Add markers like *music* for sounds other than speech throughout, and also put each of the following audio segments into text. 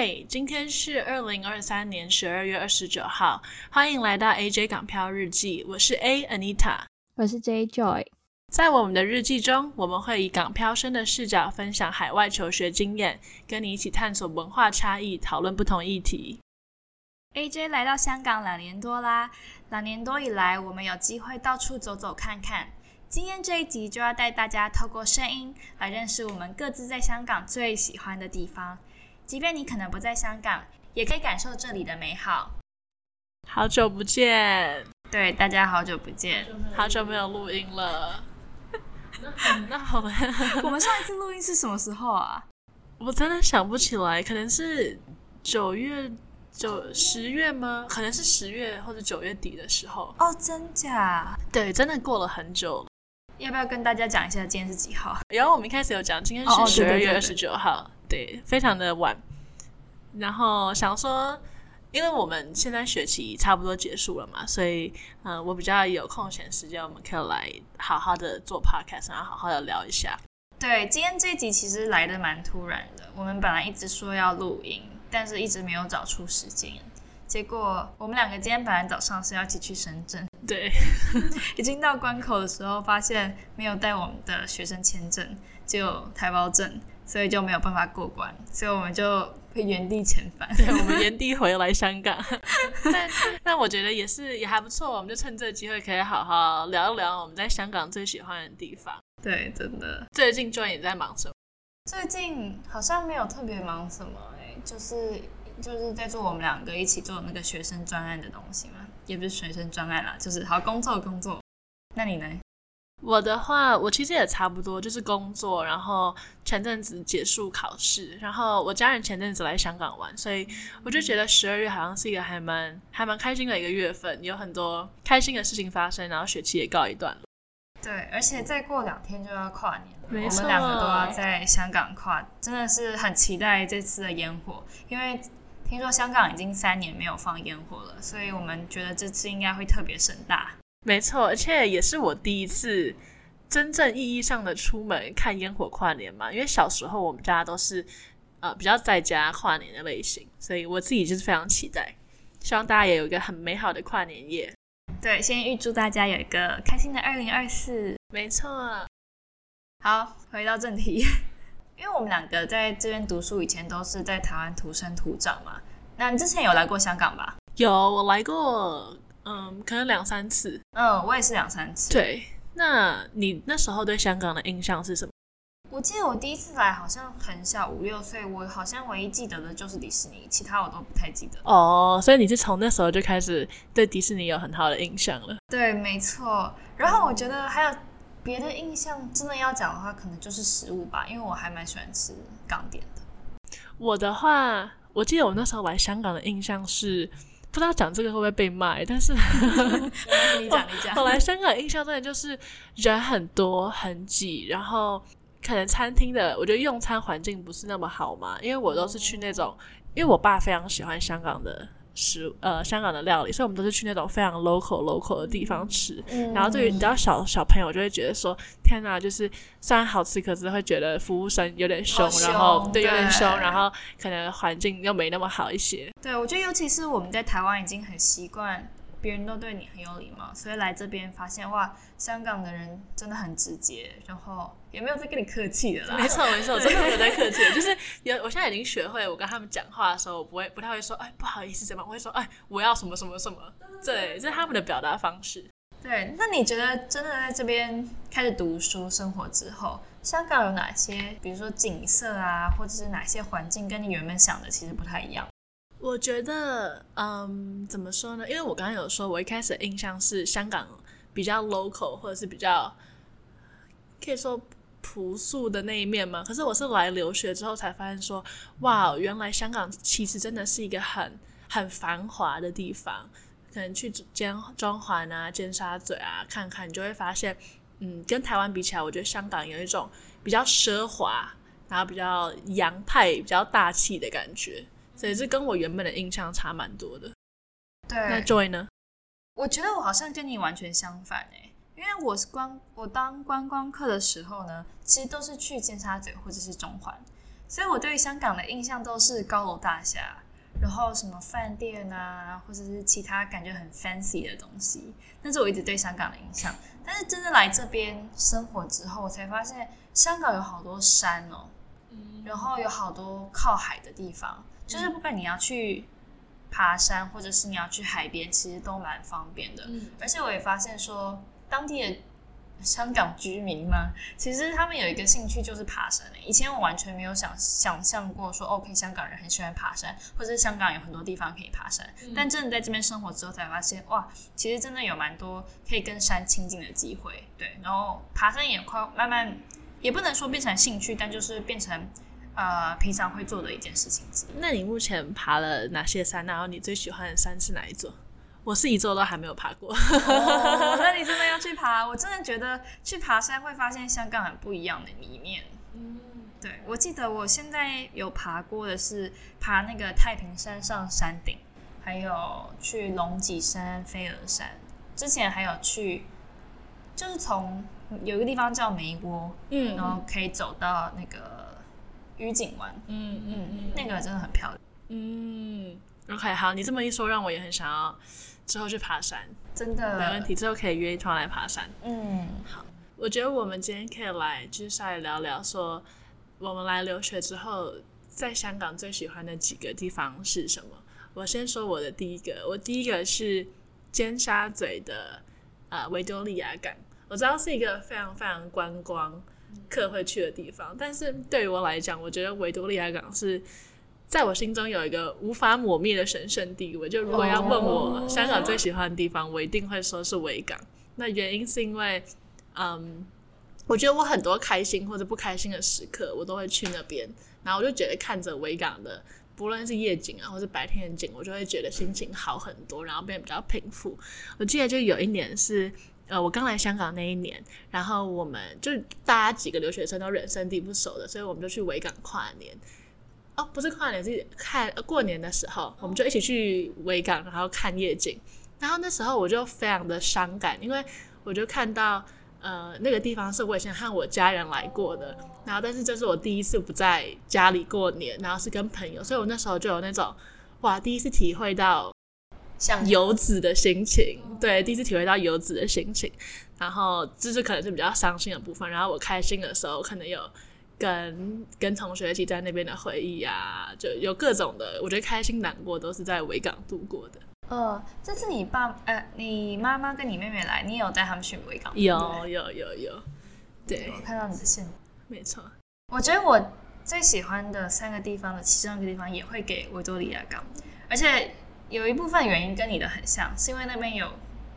嗨，今天是二零二三年十二月二十九号，欢迎来到 AJ 港漂日记。我是 A Anita，我是 J Joy。在我们的日记中，我们会以港漂生的视角分享海外求学经验，跟你一起探索文化差异，讨论不同议题。AJ 来到香港两年多啦，两年多以来，我们有机会到处走走看看。今天这一集就要带大家透过声音来认识我们各自在香港最喜欢的地方。即便你可能不在香港，也可以感受这里的美好。好久不见，对，大家好久不见，好久没有录音了。*laughs* 那好吧，我们上一次录音是什么时候啊？我真的想不起来，可能是九月、九十月吗？可能是十月或者九月底的时候。哦，真假？对，真的过了很久。要不要跟大家讲一下今天是几号？然后我们一开始有讲，今天是十二月二十九号。对，非常的晚。然后想说，因为我们现在学期差不多结束了嘛，所以嗯、呃，我比较有空闲时间，我们可以来好好的做 podcast，然后好好的聊一下。对，今天这一集其实来的蛮突然的。我们本来一直说要录音，但是一直没有找出时间。结果我们两个今天本来早上是要一起去深圳，对，*laughs* 已经到关口的时候，发现没有带我们的学生签证，只有台胞证。所以就没有办法过关，所以我们就会原地遣返。对，我们原地回来香港。*laughs* 但但我觉得也是也还不错，我们就趁这个机会可以好好聊一聊我们在香港最喜欢的地方。对，真的。最近 Joy 也在忙什么？最近好像没有特别忙什么，哎，就是就是在做我们两个一起做那个学生专案的东西嘛，也不是学生专案啦，就是好工作工作。那你呢？我的话，我其实也差不多，就是工作，然后前阵子结束考试，然后我家人前阵子来香港玩，所以我就觉得十二月好像是一个还蛮还蛮开心的一个月份，有很多开心的事情发生，然后学期也告一段落。对，而且再过两天就要跨年了，我们两个都要在香港跨，真的是很期待这次的烟火，因为听说香港已经三年没有放烟火了，所以我们觉得这次应该会特别盛大。没错，而且也是我第一次真正意义上的出门看烟火跨年嘛。因为小时候我们家都是呃比较在家跨年的类型，所以我自己就是非常期待，希望大家也有一个很美好的跨年夜。对，先预祝大家有一个开心的二零二四。没错。好，回到正题，*laughs* 因为我们两个在这边读书以前都是在台湾土生土长嘛。那你之前有来过香港吧？有，我来过。嗯，可能两三次。嗯，我也是两三次。对，那你那时候对香港的印象是什么？我记得我第一次来好像很小，五六岁。我好像唯一记得的就是迪士尼，其他我都不太记得。哦，所以你是从那时候就开始对迪士尼有很好的印象了？对，没错。然后我觉得还有别的印象，真的要讲的话，可能就是食物吧，因为我还蛮喜欢吃港点的。我的话，我记得我那时候来香港的印象是。不知道讲这个会不会被骂，但是你讲你讲。后 *laughs* 来香港印象真的就是人很多很挤，然后可能餐厅的我觉得用餐环境不是那么好嘛，因为我都是去那种，因为我爸非常喜欢香港的。食呃香港的料理，所以我们都是去那种非常 local local 的地方吃。嗯、然后对于你知道小小朋友就会觉得说，天哪，就是虽然好吃，可是会觉得服务生有点凶，凶然后对，对有点凶，然后可能环境又没那么好一些。对，我觉得尤其是我们在台湾已经很习惯。别人都对你很有礼貌，所以来这边发现哇，香港的人真的很直接，然后也没有在跟你客气的啦。没错没错，真的没有在客气，就是有我现在已经学会，我跟他们讲话的时候，我不会不太会说哎不好意思怎么，我会说哎我要什么什么什么，对，这是他们的表达方式。对，那你觉得真的在这边开始读书生活之后，香港有哪些，比如说景色啊，或者是哪些环境跟你原本想的其实不太一样？我觉得，嗯，怎么说呢？因为我刚刚有说，我一开始的印象是香港比较 local，或者是比较可以说朴素的那一面嘛。可是我是来留学之后才发现说，哇，原来香港其实真的是一个很很繁华的地方。可能去尖中环啊、尖沙咀啊看看，你就会发现，嗯，跟台湾比起来，我觉得香港有一种比较奢华，然后比较洋派、比较大气的感觉。所以这跟我原本的印象差蛮多的。对，那 Joy 呢？我觉得我好像跟你完全相反诶，因为我是观我当观光客的时候呢，其实都是去尖沙咀或者是中环。所以我对于香港的印象都是高楼大厦，然后什么饭店啊，或者是其他感觉很 fancy 的东西，那是我一直对香港的印象。但是真的来这边生活之后，我才发现香港有好多山哦，嗯，然后有好多靠海的地方，就是不管你要去爬山，或者是你要去海边，其实都蛮方便的。嗯，而且我也发现说，当地的。香港居民吗？其实他们有一个兴趣就是爬山。以前我完全没有想想象过说，OK，香港人很喜欢爬山，或者是香港有很多地方可以爬山。嗯。但真的在这边生活之后，才发现哇，其实真的有蛮多可以跟山亲近的机会。对，然后爬山也快慢慢，也不能说变成兴趣，但就是变成呃平常会做的一件事情。那你目前爬了哪些山？然后你最喜欢的山是哪一座？我是一座都还没有爬过。哦，*laughs* 那你真的要去爬？我真的觉得去爬山会发现香港很不一样的一面。嗯，对，我记得我现在有爬过的是爬那个太平山上山顶，还有去龙脊山、飞鹅山，之前还有去，就是从有一个地方叫梅窝，嗯，然后可以走到那个愉景湾，嗯嗯嗯，那个真的很漂亮。嗯，OK，好，你这么一说，让我也很想要。之后去爬山，真的没问题。之后可以约一团来爬山。嗯，好。我觉得我们今天可以来，就是稍微聊聊说，我们来留学之后，在香港最喜欢的几个地方是什么？我先说我的第一个，我第一个是尖沙咀的呃维多利亚港。我知道是一个非常非常观光客会去的地方，但是对于我来讲，我觉得维多利亚港是。在我心中有一个无法抹灭的神圣地位。就如果要问我香港最喜欢的地方，我一定会说是维港。那原因是因为，嗯，我觉得我很多开心或者不开心的时刻，我都会去那边。然后我就觉得看着维港的，不论是夜景啊，或是白天的景，我就会觉得心情好很多，然后变得比较平复。我记得就有一年是，呃，我刚来香港那一年，然后我们就大家几个留学生都人生地不熟的，所以我们就去维港跨年。哦，不是跨年，是看过年的时候，我们就一起去维港，然后看夜景。然后那时候我就非常的伤感，因为我就看到，呃，那个地方是我以前和我家人来过的，然后但是这是我第一次不在家里过年，然后是跟朋友，所以我那时候就有那种，哇，第一次体会到像游子的心情，对，第一次体会到游子的心情。然后这是可能是比较伤心的部分，然后我开心的时候可能有。跟跟同学一起在那边的回忆啊，就有各种的，我觉得开心难过都是在维港度过的。呃，这次你爸呃，你妈妈跟你妹妹来，你有带他们去维港？有有有有，对，我看到你的信，没错。我觉得我最喜欢的三个地方的其中一个地方也会给维多利亚港，而且有一部分原因跟你的很像，是因为那边有。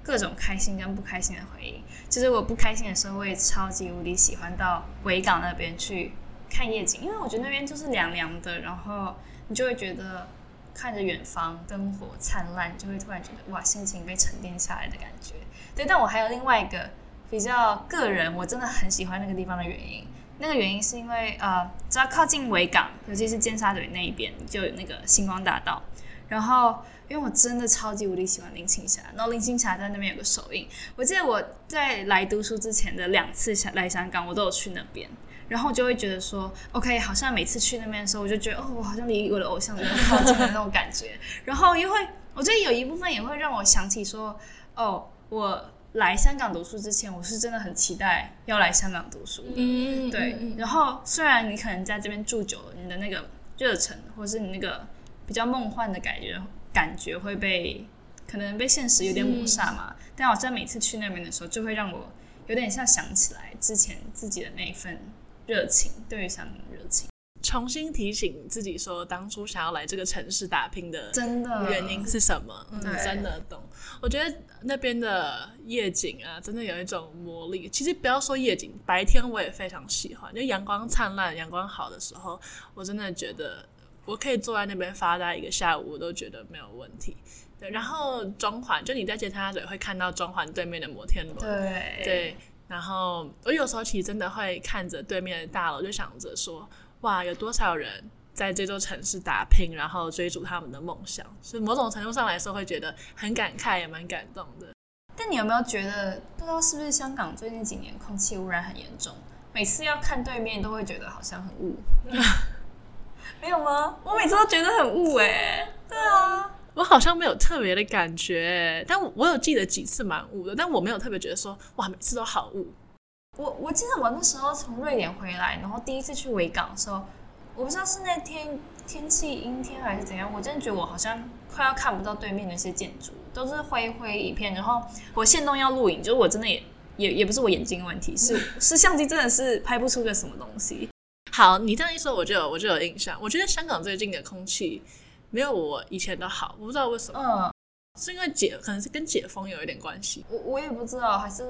各种开心跟不开心的回忆，其实我不开心的时候，我也超级无敌喜欢到维港那边去看夜景，因为我觉得那边就是凉凉的，然后你就会觉得看着远方灯火灿烂，就会突然觉得哇，心情被沉淀下来的感觉。对，但我还有另外一个比较个人，我真的很喜欢那个地方的原因，那个原因是因为呃，只要靠近维港，尤其是尖沙咀那一边，就有那个星光大道，然后。因为我真的超级无敌喜欢林青霞，然后林青霞在那边有个首映。我记得我在来读书之前的两次来香港，我都有去那边，然后就会觉得说，OK，好像每次去那边的时候，我就觉得哦，我好像离我的偶像真的靠近的那种感觉。然后因为我觉得有一部分也会让我想起说，哦，我来香港读书之前，我是真的很期待要来香港读书的。嗯，对。然后虽然你可能在这边住久了，你的那个热忱，或是你那个比较梦幻的感觉。感觉会被可能被现实有点抹杀嘛，但我在每次去那边的时候，就会让我有点像想起来之前自己的那一份热情，对于香港的热情，重新提醒自己说，当初想要来这个城市打拼的真的原因是什么？嗯，真的懂。我觉得那边的夜景啊，真的有一种魔力。其实不要说夜景，白天我也非常喜欢，就阳光灿烂、阳光好的时候，我真的觉得。我可以坐在那边发呆一个下午，我都觉得没有问题。对，然后中环，就你在尖沙咀会看到中环对面的摩天轮。对对。然后我有时候其实真的会看着对面的大楼，就想着说：哇，有多少人在这座城市打拼，然后追逐他们的梦想。所以某种程度上来说，会觉得很感慨，也蛮感动的。但你有没有觉得，不知道是不是香港最近几年空气污染很严重？每次要看对面，都会觉得好像很雾。*laughs* 没有吗？我每次都觉得很雾哎、欸。对啊，我好像没有特别的感觉，但我我有记得几次蛮雾的，但我没有特别觉得说哇，每次都好雾。我我记得我那时候从瑞典回来，然后第一次去维港的时候，我不知道是那天天气阴天还是怎样，我真的觉得我好像快要看不到对面那些建筑，都是灰灰一片。然后我现动要录影，就是我真的也也也不是我眼睛的问题，是 *laughs* 是相机真的是拍不出个什么东西。好，你这样一说，我就有我就有印象。我觉得香港最近的空气没有我以前的好，我不知道为什么。嗯，是因为解可能是跟解封有一点关系。我我也不知道，还是。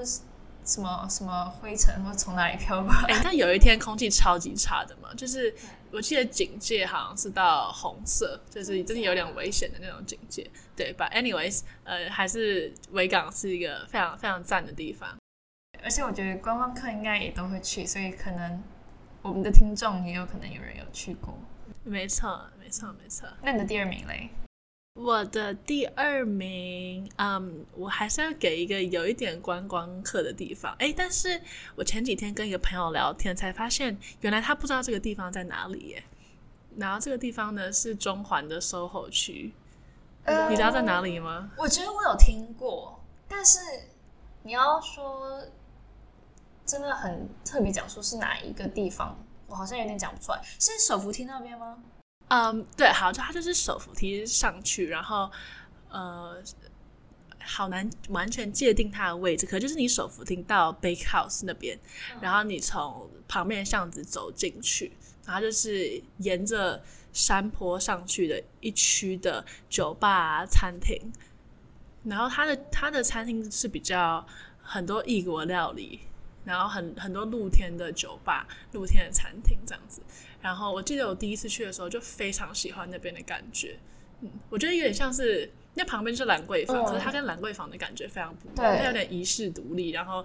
什么什么灰尘或从哪里飘过来？哎、欸，但有一天空气超级差的嘛，就是我记得警戒好像是到红色，就是真的有点危险的那种警戒。对，But anyways，呃，还是维港是一个非常非常赞的地方。而且我觉得观光客应该也都会去，所以可能我们的听众也有可能有人有去过。没错，没错，没错。那你的第二名嘞？我的第二名，嗯，我还是要给一个有一点观光客的地方。诶，但是我前几天跟一个朋友聊天，才发现原来他不知道这个地方在哪里耶。然后这个地方呢是中环的 SOHO 区，呃，你知道在哪里吗？我觉得我有听过，但是你要说真的很特别讲说是哪一个地方，我好像有点讲不出来。是手扶梯那边吗？嗯，um, 对，好，就它就是手扶梯上去，然后呃，好难完全界定它的位置，可就是你手扶梯到 Bake House 那边，然后你从旁边的巷子走进去，然后就是沿着山坡上去的一区的酒吧啊、餐厅，然后它的它的餐厅是比较很多异国料理，然后很很多露天的酒吧、露天的餐厅这样子。然后我记得我第一次去的时候就非常喜欢那边的感觉，嗯，我觉得有点像是那旁边是兰桂坊，可、嗯、是它跟兰桂坊的感觉非常不一样，它有点遗世独立，然后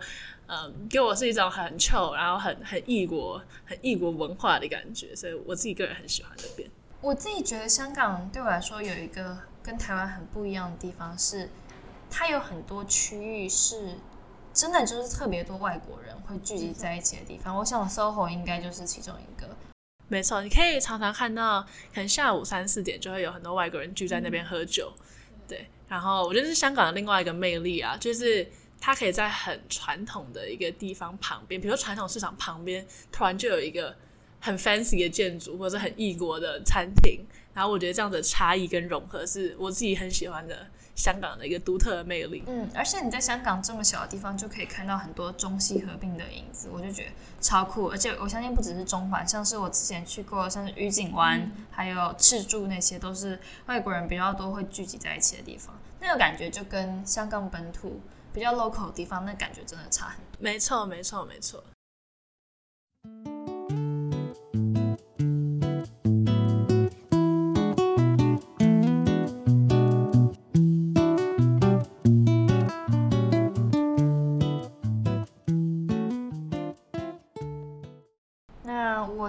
嗯，给我是一种很 chill，然后很很异国、很异国文化的感觉，所以我自己个人很喜欢那边。我自己觉得香港对我来说有一个跟台湾很不一样的地方是，它有很多区域是真的就是特别多外国人会聚集在一起的地方，嗯、我想 SOHO 应该就是其中一个。没错，你可以常常看到，可能下午三四点就会有很多外国人聚在那边喝酒，嗯、对。然后我觉得是香港的另外一个魅力啊，就是它可以在很传统的一个地方旁边，比如说传统市场旁边，突然就有一个很 fancy 的建筑，或者很异国的餐厅。然后我觉得这样的差异跟融合是我自己很喜欢的。香港的一个独特的魅力，嗯，而且你在香港这么小的地方就可以看到很多中西合并的影子，我就觉得超酷。而且我相信不只是中环，像是我之前去过，像是愉景湾，嗯、还有赤柱那些，都是外国人比较多会聚集在一起的地方。那个感觉就跟香港本土比较 local 的地方，那感觉真的差很多。没错，没错，没错。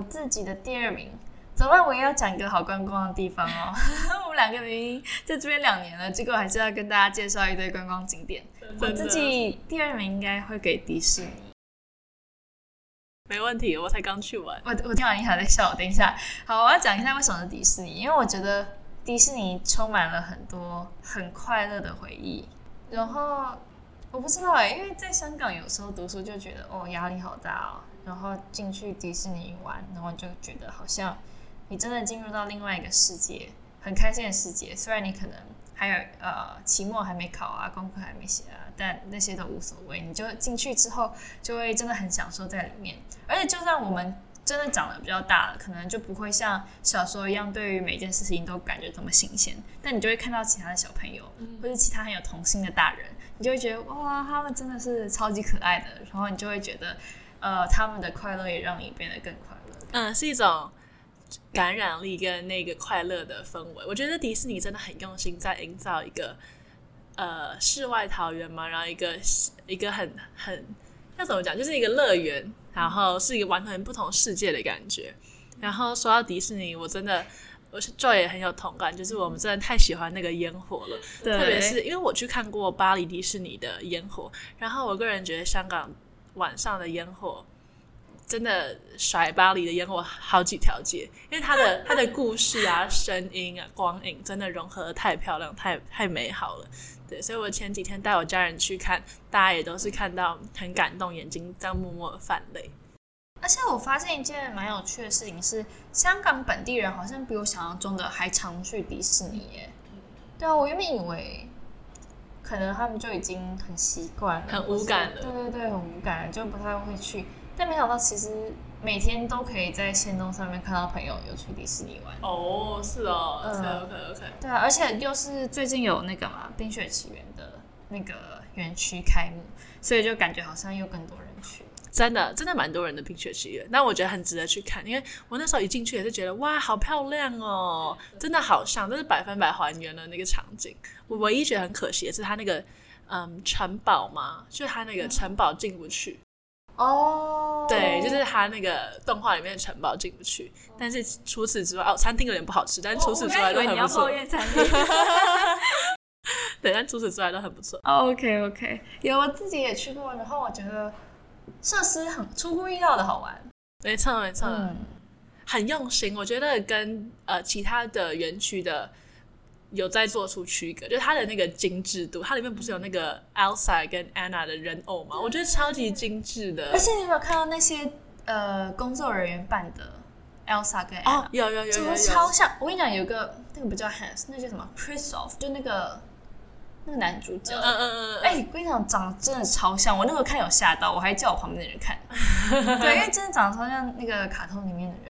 自己的第二名，怎么办？我也要讲一个好观光的地方哦。*laughs* 我们两个明明在这边两年了，结果还是要跟大家介绍一堆观光景点。我自己第二名应该会给迪士尼。没问题，我才刚去完。我我听完你还在笑，等一下。好，我要讲一下为什么是迪士尼，因为我觉得迪士尼充满了很多很快乐的回忆。然后我不知道哎，因为在香港有时候读书就觉得哦，压力好大哦。然后进去迪士尼玩，然后就觉得好像你真的进入到另外一个世界，很开心的世界。虽然你可能还有呃期末还没考啊，功课还没写啊，但那些都无所谓。你就进去之后，就会真的很享受在里面。而且就算我们真的长得比较大了，可能就不会像小时候一样，对于每件事情都感觉这么新鲜。但你就会看到其他的小朋友，或者其他很有童心的大人，你就会觉得哇，他们真的是超级可爱的。然后你就会觉得。呃，他们的快乐也让你变得更快乐。嗯，是一种感染力跟那个快乐的氛围。我觉得迪士尼真的很用心在营造一个呃世外桃源嘛，然后一个一个很很要怎么讲，就是一个乐园，然后是一个完全不同世界的感觉。然后说到迪士尼，我真的我是 Joy 也很有同感，就是我们真的太喜欢那个烟火了，特别是因为我去看过巴黎迪士尼的烟火，然后我个人觉得香港。晚上的烟火真的甩巴黎的烟火好几条街，因为它的 *laughs* 它的故事啊、声音啊、光影真的融合得太漂亮、太太美好了。对，所以我前几天带我家人去看，大家也都是看到很感动，眼睛在默默的泛泪。而且我发现一件蛮有趣的事情是，香港本地人好像比我想象中的还常去迪士尼耶。对啊，我原本以为可能他们就已经很习惯了，很无感了。对对对，很无感，就不太会去。但没想到，其实每天都可以在线动上面看到朋友有去迪士尼玩。哦，是哦，嗯，OK OK OK。对啊，而且又是最近有那个嘛《冰雪奇缘》的那个园区开幕，所以就感觉好像又更多人去。真的，真的蛮多人的《冰雪奇缘》，那我觉得很值得去看，因为我那时候一进去也是觉得哇，好漂亮哦，真的好像，真是百分百还原了那个场景。我唯一觉得很可惜的是，它那个嗯城堡嘛，就是它那个城堡进不去。哦，对，就是他那个动画里面的城堡进不去，但是除此之外，哦，餐厅有点不好吃，但是除此之外都很不错。你要抱怨餐厅？*laughs* *laughs* 对，但除此之外都很不错。OK OK，有我自己也去过，然后我觉得设施很出乎意料的好玩。没错没错，嗯，很用心。我觉得跟呃其他的园区的。有在做出区隔，就是它的那个精致度，它里面不是有那个 Elsa 跟 Anna 的人偶吗？我觉得超级精致的。而且你有没有看到那些呃工作人员扮的 Elsa 跟 Anna？哦，有有有有，有，有，超像。我跟你讲，有个那个不叫 Hans，那叫什么 Kristoff，就那个那个男主角。嗯嗯嗯。哎、欸，我跟你讲，长得真的超像。我那时候看有吓到，我还叫我旁边的人看。*laughs* 对，因为真的长得超像那个卡通里面的人。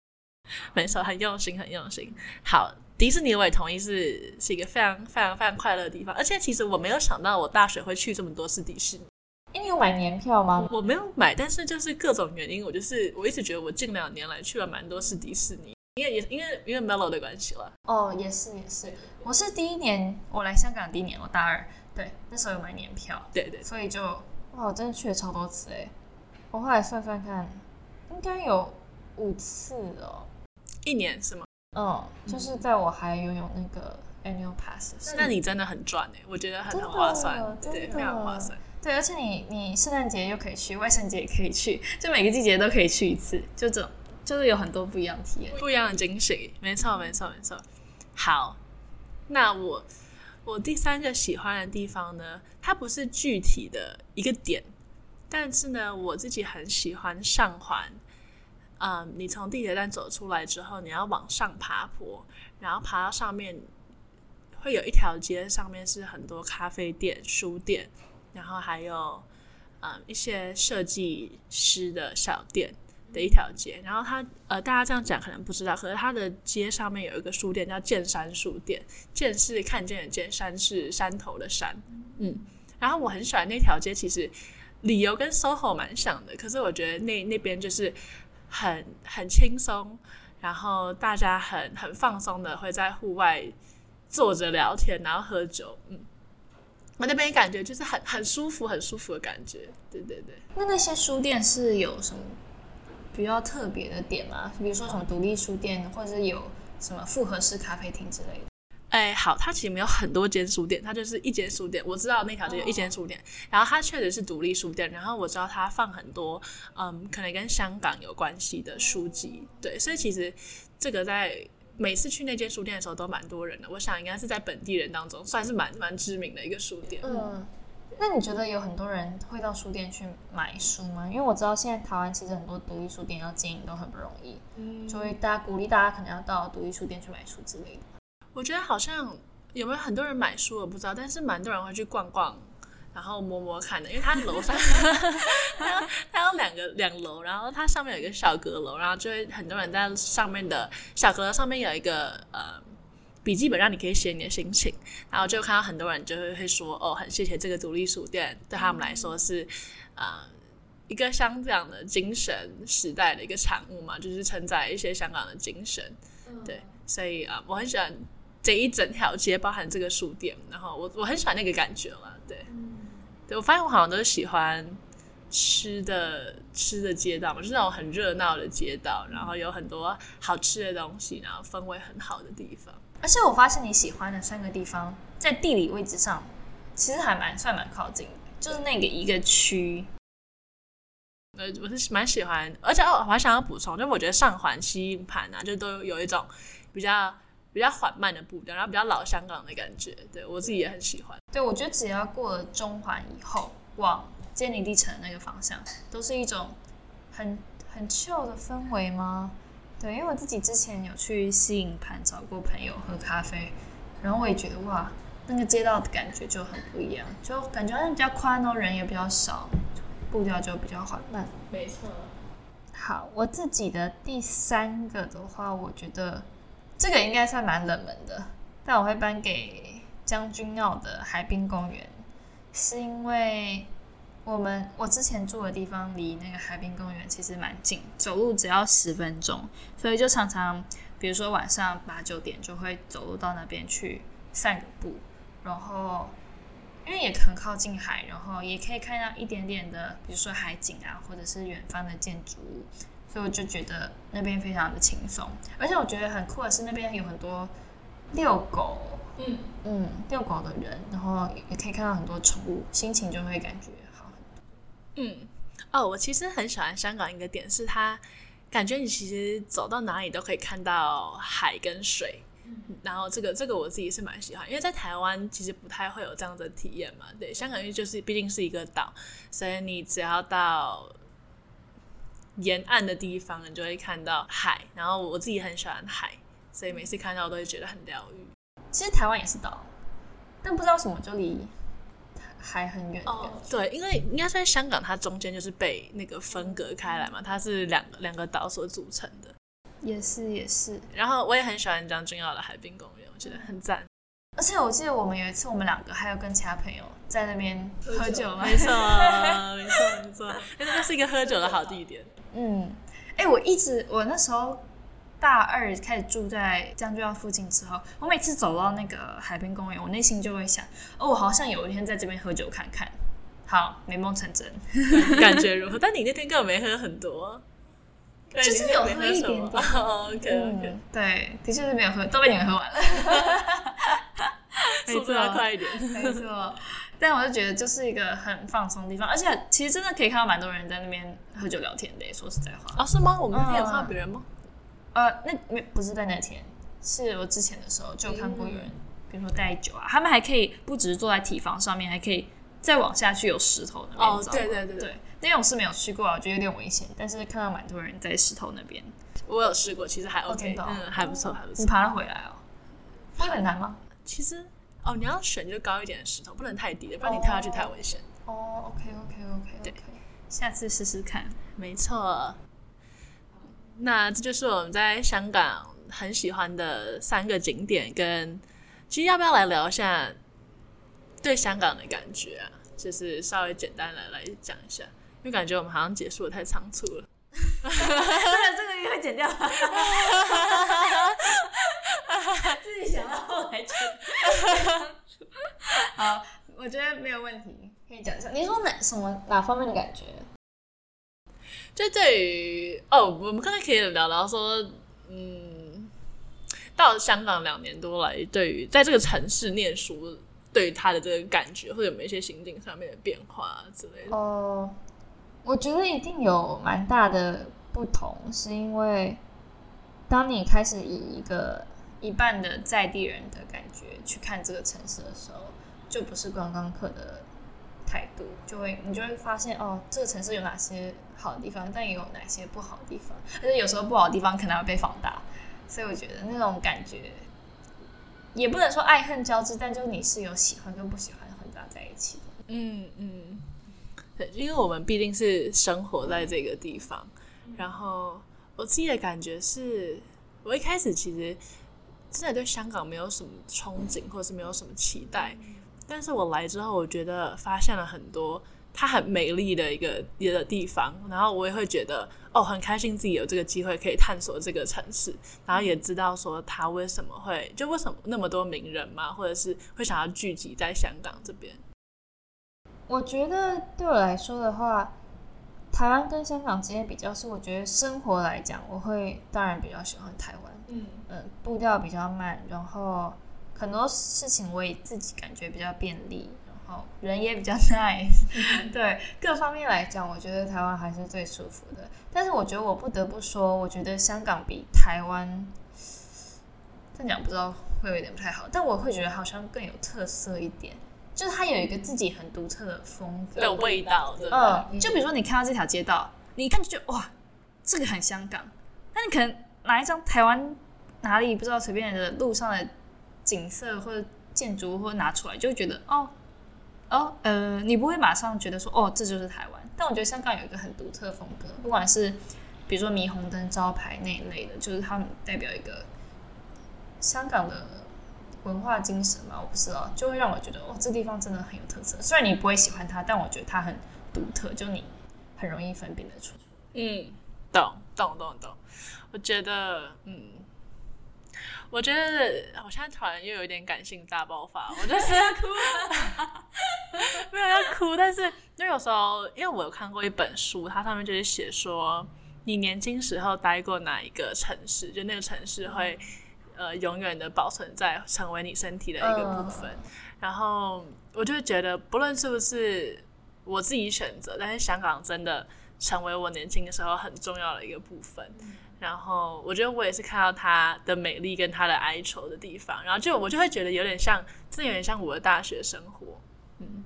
没错，很用心，很用心。好。迪士尼我也同意是是一个非常非常非常快乐的地方，而且其实我没有想到我大学会去这么多次迪士尼。欸，你有买年票吗？我没有买，但是就是各种原因，我就是我一直觉得我近两年来去了蛮多次迪士尼，因为也因为因为 Mellow 的关系了。哦，也是也是，我是第一年我来香港第一年，我大二，对，那时候有买年票，对对，所以就哇，我真的去了超多次哎，我后来算算看，应该有五次哦，一年是吗？嗯，就是在我还拥有那个 annual pass，那你真的很赚哎，我觉得很很划算，对，非常划算。对，而且你你圣诞节又可以去，万圣节也可以去，就每个季节都可以去一次，就这种，就是有很多不一样的体验，不一样的惊喜。没错，没错，没错。好，那我我第三个喜欢的地方呢，它不是具体的一个点，但是呢，我自己很喜欢上环。嗯，你从地铁站走出来之后，你要往上爬坡，然后爬到上面，会有一条街，上面是很多咖啡店、书店，然后还有嗯一些设计师的小店的一条街。然后它呃，大家这样讲可能不知道，可是它的街上面有一个书店叫见山书店，见是看见的见，山是山头的山。嗯，然后我很喜欢那条街，其实理由跟 SOHO 蛮像的，可是我觉得那那边就是。很很轻松，然后大家很很放松的会在户外坐着聊天，然后喝酒，嗯，我那边感觉就是很很舒服，很舒服的感觉，对对对。那那些书店是有什么比较特别的点吗？比如说什么独立书店，或者是有什么复合式咖啡厅之类的？哎，好，它其实没有很多间书店，它就是一间书店。我知道那条街有一间书店，哦、然后它确实是独立书店。然后我知道它放很多，嗯，可能跟香港有关系的书籍。对，所以其实这个在每次去那间书店的时候都蛮多人的。我想应该是在本地人当中算是蛮蛮知名的一个书店。嗯，那你觉得有很多人会到书店去买书吗？因为我知道现在台湾其实很多独立书店要经营都很不容易，嗯，所以大家鼓励大家可能要到独立书店去买书之类的。我觉得好像有没有很多人买书我不知道，但是蛮多人会去逛逛，然后摸摸看的，因为它楼上 *laughs* 它有它有两个两楼，然后它上面有一个小阁楼，然后就会很多人在上面的小阁楼上面有一个呃笔记本，让你可以写你的心情，然后就看到很多人就会会说哦，很谢谢这个独立书店，对他们来说是啊、呃、一个香港的精神时代的一个产物嘛，就是承载一些香港的精神，对，所以啊、呃，我很喜欢。这一整条街包含这个书店，然后我我很喜欢那个感觉嘛，对，嗯、对我发现我好像都喜欢吃的吃的街道嘛，就是那种很热闹的街道，然后有很多好吃的东西，然后氛围很好的地方。而且我发现你喜欢的三个地方在地理位置上其实还蛮算蛮靠近的，就是那个一个区。呃，我是蛮喜欢，而且我还想要补充，就我觉得上环、西营盘啊，就都有一种比较比较缓慢的步调，然后比较老香港的感觉。对我自己也很喜欢。对，我觉得只要过了中环以后，往坚尼地城那个方向，都是一种很很 chill 的氛围吗？对，因为我自己之前有去西营盘找过朋友喝咖啡，然后我也觉得哇，那个街道的感觉就很不一样，就感觉好像比较宽哦，人也比较少。步调就比较缓慢，没错。好，我自己的第三个的话，我觉得这个应该算蛮冷门的，但我会颁给将军澳的海滨公园，是因为我们我之前住的地方离那个海滨公园其实蛮近，走路只要十分钟，所以就常常比如说晚上八九点就会走路到那边去散个步，然后。因为也很靠近海，然后也可以看到一点点的，比如说海景啊，或者是远方的建筑物，所以我就觉得那边非常的轻松。而且我觉得很酷的是，那边有很多遛狗，嗯嗯，遛狗的人，然后也可以看到很多宠物，心情就会感觉。嗯，哦，我其实很喜欢香港一个点，是它感觉你其实走到哪里都可以看到海跟水。然后这个这个我自己是蛮喜欢，因为在台湾其实不太会有这样的体验嘛。对，香港因为就是毕竟是一个岛，所以你只要到沿岸的地方，你就会看到海。然后我自己很喜欢海，所以每次看到都会觉得很疗愈。其实台湾也是岛，但不知道什么就离海很远。哦，对，因为应该在香港，它中间就是被那个分隔开来嘛，它是两个两个岛所组成的。也是也是，然后我也很喜欢将军澳的海滨公园，我觉得很赞。而且我记得我们有一次，我们两个还有跟其他朋友在那边喝酒，没错，没错，没 *laughs* 错，那是一个喝酒的好地点。嗯，哎、欸，我一直我那时候大二开始住在将军澳附近之后，我每次走到那个海滨公园，我内心就会想，哦，我好像有一天在这边喝酒看看。好，美梦成真，*laughs* *laughs* 感觉如何？但你那天根本没喝很多。就是有喝一点点，*laughs* OK OK，对，的确是没有喝，都被你们喝完了。速度要快一点，没错。但我就觉得就是一个很放松的地方，而且其实真的可以看到蛮多人在那边喝酒聊天的。说实在话，啊，是吗？我们那天有看到别人吗？呃，那没不是在那天，是我之前的时候就看过有人，比如说带酒啊，他们还可以不只是坐在体房上面，还可以再往下去有石头那边。哦，对对对对。那种是没有去过，我觉得有点危险。但是看到蛮多人在石头那边，我有试过，其实还 OK，哦嗯，还不错，还不错。你爬得回来哦？会很难吗？其实哦，你要选就高一点的石头，不能太低的，不然你跳下去太危险。哦，OK，OK，OK，对，下次试试看。没错。那这就是我们在香港很喜欢的三个景点，跟其实要不要来聊一下对香港的感觉啊？就是稍微简单来来讲一下。因为感觉我们好像结束的太仓促了，这个这个应该剪掉，*laughs* 自己想到后来就 *laughs* 好，我觉得没有问题，可以讲一下。你说哪什么哪方面的感觉？就对于哦，我们刚才可以聊聊说，嗯，到香港两年多来，对于在这个城市念书，对于他的这个感觉，会有没有一些心境上面的变化之类的？哦。我觉得一定有蛮大的不同，是因为当你开始以一个一半的在地人的感觉去看这个城市的时候，就不是观光客的态度，就会你就会发现哦，这个城市有哪些好的地方，但也有哪些不好的地方，而且有时候不好的地方可能会被放大，所以我觉得那种感觉也不能说爱恨交织，但就你是有喜欢跟不喜欢混杂在一起的。嗯嗯。对，因为我们毕竟是生活在这个地方，然后我自己的感觉是，我一开始其实真的对香港没有什么憧憬，或者是没有什么期待，但是我来之后，我觉得发现了很多它很美丽的一个一个地方，然后我也会觉得哦，很开心自己有这个机会可以探索这个城市，然后也知道说它为什么会就为什么那么多名人嘛，或者是会想要聚集在香港这边。我觉得对我来说的话，台湾跟香港之间比较是，我觉得生活来讲，我会当然比较喜欢台湾。嗯嗯，步调比较慢，然后很多事情我也自己感觉比较便利，然后人也比较 *laughs* nice，对各方面来讲，我觉得台湾还是最舒服的。但是我觉得我不得不说，我觉得香港比台湾，这样讲不知道会有一点不太好，但我会觉得好像更有特色一点，就是它有一个自己很独特的风格的味道。嗯，就比如说你看到这条街道，你一看就觉得哇，这个很香港。那你可能拿一张台湾哪里不知道随便的路上的景色或者建筑或者拿出来，就觉得哦。哦，呃，你不会马上觉得说，哦，这就是台湾。但我觉得香港有一个很独特风格，不管是比如说霓虹灯招牌那一类的，就是他们代表一个香港的文化精神嘛，我不知道，就会让我觉得，哦，这地方真的很有特色。虽然你不会喜欢它，但我觉得它很独特，就你很容易分辨得出。嗯，懂懂懂懂，我觉得，嗯。我觉得我现在突然又有一点感性大爆发，我就是 *laughs* 要哭了，*laughs* 没有要哭，但是因为有时候，因为我有看过一本书，它上面就是写说，你年轻时候待过哪一个城市，就那个城市会呃永远的保存在，成为你身体的一个部分。然后我就会觉得，不论是不是我自己选择，但是香港真的成为我年轻的时候很重要的一个部分。然后我觉得我也是看到它的美丽跟它的哀愁的地方，然后就我就会觉得有点像，这有点像我的大学生活，嗯，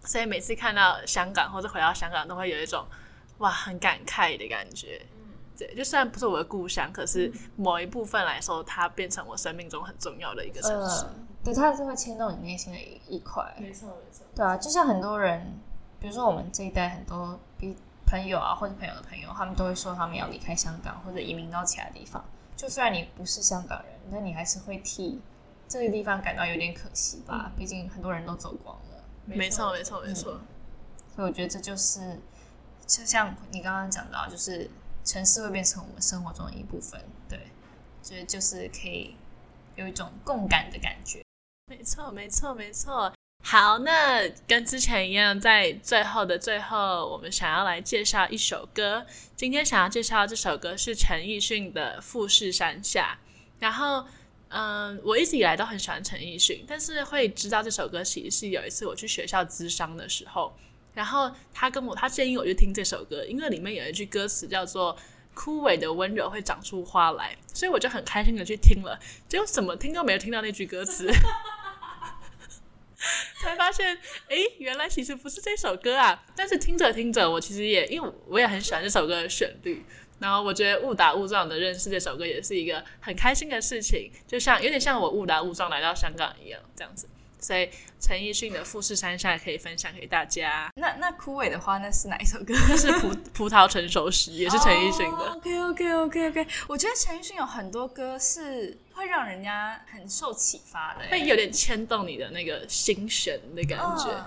所以每次看到香港或者回到香港，都会有一种哇很感慨的感觉，嗯，对，就虽然不是我的故乡，可是某一部分来说，它变成我生命中很重要的一个城市，呃、对，它是会牵动你内心的一一块，没错没错，对啊，就像很多人，比如说我们这一代很多比。朋友啊，或者朋友的朋友，他们都会说他们要离开香港或者移民到其他地方。就虽然你不是香港人，那你还是会替这个地方感到有点可惜吧？毕竟很多人都走光了。没错，没错，没错。所以我觉得这就是，就像你刚刚讲到，就是城市会变成我们生活中的一部分。对，觉得就是可以有一种共感的感觉。没错，没错，没错。好，那跟之前一样，在最后的最后，我们想要来介绍一首歌。今天想要介绍这首歌是陈奕迅的《富士山下》。然后，嗯，我一直以来都很喜欢陈奕迅，但是会知道这首歌其实是有一次我去学校咨商的时候，然后他跟我他建议我去听这首歌，因为里面有一句歌词叫做“枯萎的温柔会长出花来”，所以我就很开心的去听了，结果怎么听都没有听到那句歌词。*laughs* 才发现，哎，原来其实不是这首歌啊！但是听着听着，我其实也因为我也很喜欢这首歌的旋律，然后我觉得误打误撞的认识这首歌也是一个很开心的事情，就像有点像我误打误撞来到香港一样，这样子。所以陈奕迅的《富士山下》可以分享给大家。那那枯萎的话，那是哪一首歌？*laughs* 是葡葡萄成熟时，也是陈奕迅的。Oh, OK OK OK OK。我觉得陈奕迅有很多歌是会让人家很受启发的，会有点牵动你的那个心弦的感觉。Uh.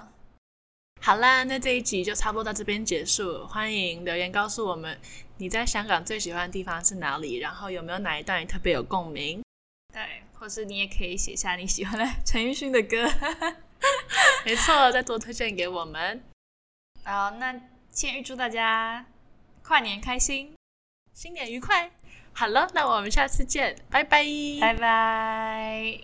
好啦，那这一集就差不多到这边结束。欢迎留言告诉我们你在香港最喜欢的地方是哪里，然后有没有哪一段你特别有共鸣？对。或是你也可以写下你喜欢的陈奕迅的歌，*laughs* 没错，再多推荐给我们。好，那先预祝大家跨年开心，新年愉快。好了，那我们下次见，拜拜，拜拜。